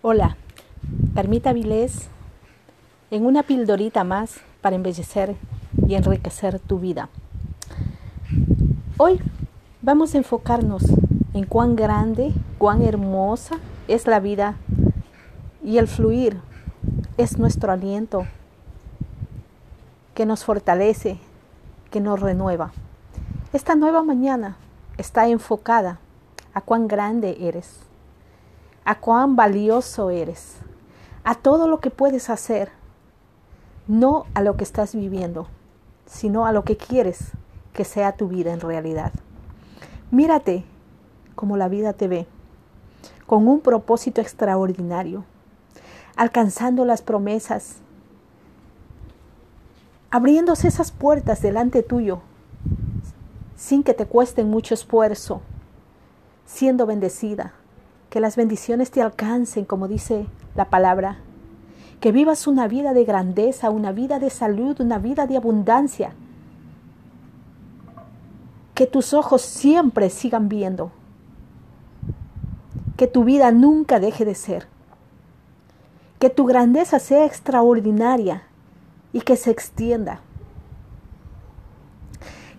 Hola, Carmita Vilés, en una pildorita más para embellecer y enriquecer tu vida. Hoy vamos a enfocarnos en cuán grande, cuán hermosa es la vida y el fluir es nuestro aliento que nos fortalece, que nos renueva. Esta nueva mañana está enfocada a cuán grande eres a cuán valioso eres, a todo lo que puedes hacer, no a lo que estás viviendo, sino a lo que quieres que sea tu vida en realidad. Mírate como la vida te ve, con un propósito extraordinario, alcanzando las promesas, abriéndose esas puertas delante tuyo, sin que te cuesten mucho esfuerzo, siendo bendecida, que las bendiciones te alcancen, como dice la palabra, que vivas una vida de grandeza, una vida de salud, una vida de abundancia, que tus ojos siempre sigan viendo, que tu vida nunca deje de ser, que tu grandeza sea extraordinaria y que se extienda,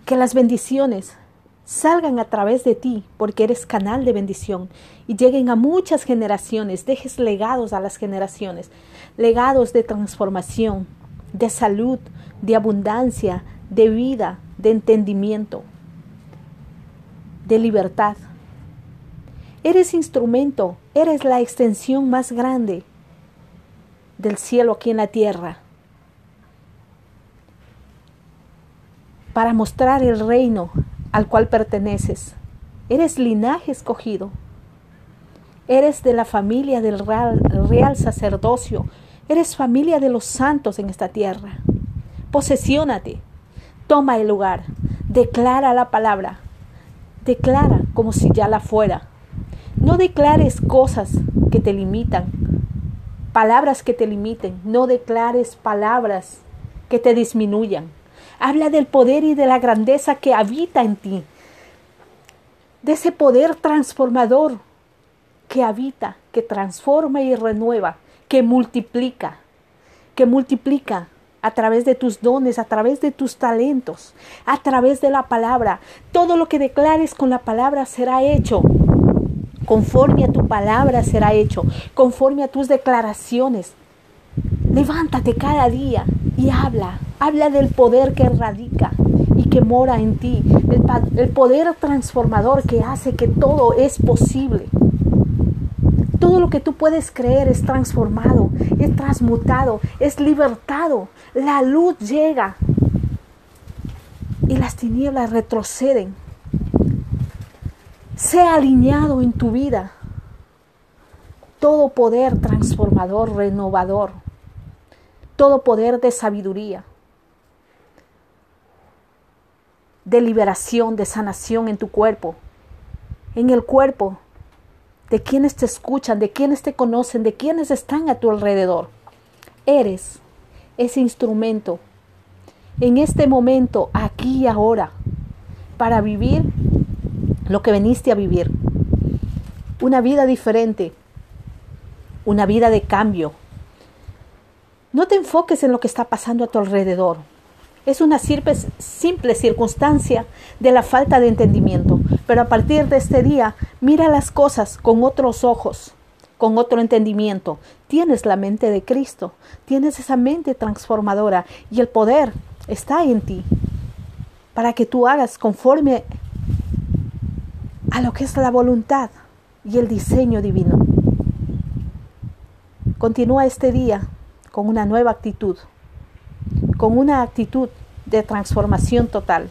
que las bendiciones salgan a través de ti, porque eres canal de bendición, y lleguen a muchas generaciones, dejes legados a las generaciones, legados de transformación, de salud, de abundancia, de vida, de entendimiento, de libertad. Eres instrumento, eres la extensión más grande del cielo aquí en la tierra. Para mostrar el reino al cual perteneces. Eres linaje escogido. Eres de la familia del real, sacerdocio. Eres familia de los santos en esta tierra. Posesiónate. Toma el lugar. Declara la palabra. Declara como si ya la fuera. No declares cosas que te limitan, palabras que te limiten. No declares palabras que te disminuyan. Habla del poder y de la grandeza que habita en ti. De ese poder transformador que habita, que transforma y renueva, que multiplica, que multiplica a través de tus dones, a través de tus talentos, a través de la palabra. Todo lo que declares con la palabra será hecho. Conforme a tu palabra será hecho, conforme a tus declaraciones. Levántate cada día y habla, habla del poder que radica y que mora en ti, el, poder transformador que hace que todo es posible. Todo lo que tú puedes creer es transformado, es transmutado, es libertado. La luz llega y las tinieblas retroceden. Sea alineado en tu vida todo poder transformador, renovador, todo poder de sabiduría, de liberación, de sanación en tu cuerpo, en el cuerpo de quienes te escuchan, de quienes te conocen, de quienes están a tu alrededor. Eres ese instrumento en este momento, aquí y ahora, para vivir lo que veniste a vivir. Una vida diferente, una vida de cambio, no te enfoques en lo que está pasando a tu alrededor. Es una simple circunstancia de la falta de entendimiento. Pero a partir de este día, mira las cosas con otros ojos, con otro entendimiento. Tienes la mente de Cristo, tienes esa mente transformadora y el poder está en ti para que tú hagas conforme a lo que es la voluntad y el diseño divino. Continúa este día con una nueva actitud, con una actitud de transformación total.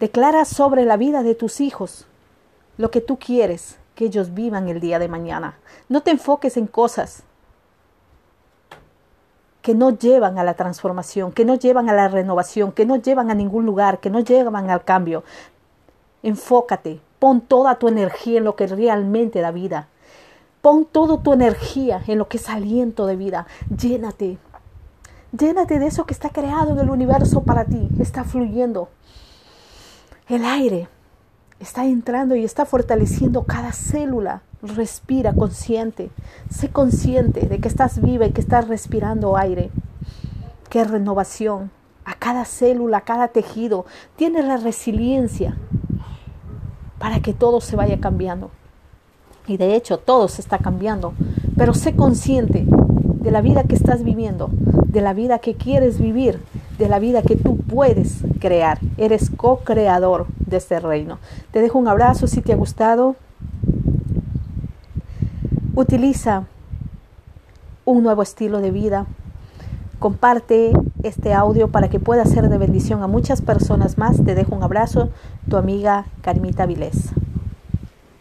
Declara sobre la vida de tus hijos lo que tú quieres que ellos vivan el día de mañana. No te enfoques en cosas que no llevan a la transformación, que no llevan a la renovación, que no llevan a ningún lugar, que no llevan al cambio. Enfócate, pon toda tu energía en lo que realmente da vida. Pon toda tu energía en lo que es aliento de vida. Llénate. Llénate de eso que está creado en el universo para ti. Está fluyendo. El aire está entrando y está fortaleciendo cada célula. Respira consciente. Sé consciente de que estás viva y que estás respirando aire. Qué renovación. A cada célula, a cada tejido. Tiene la resiliencia para que todo se vaya cambiando. Y de hecho todo se está cambiando. Pero sé consciente de la vida que estás viviendo, de la vida que quieres vivir, de la vida que tú puedes crear. Eres co-creador de este reino. Te dejo un abrazo si te ha gustado. Utiliza un nuevo estilo de vida. Comparte este audio para que pueda ser de bendición a muchas personas más. Te dejo un abrazo, tu amiga Carmita Vilés.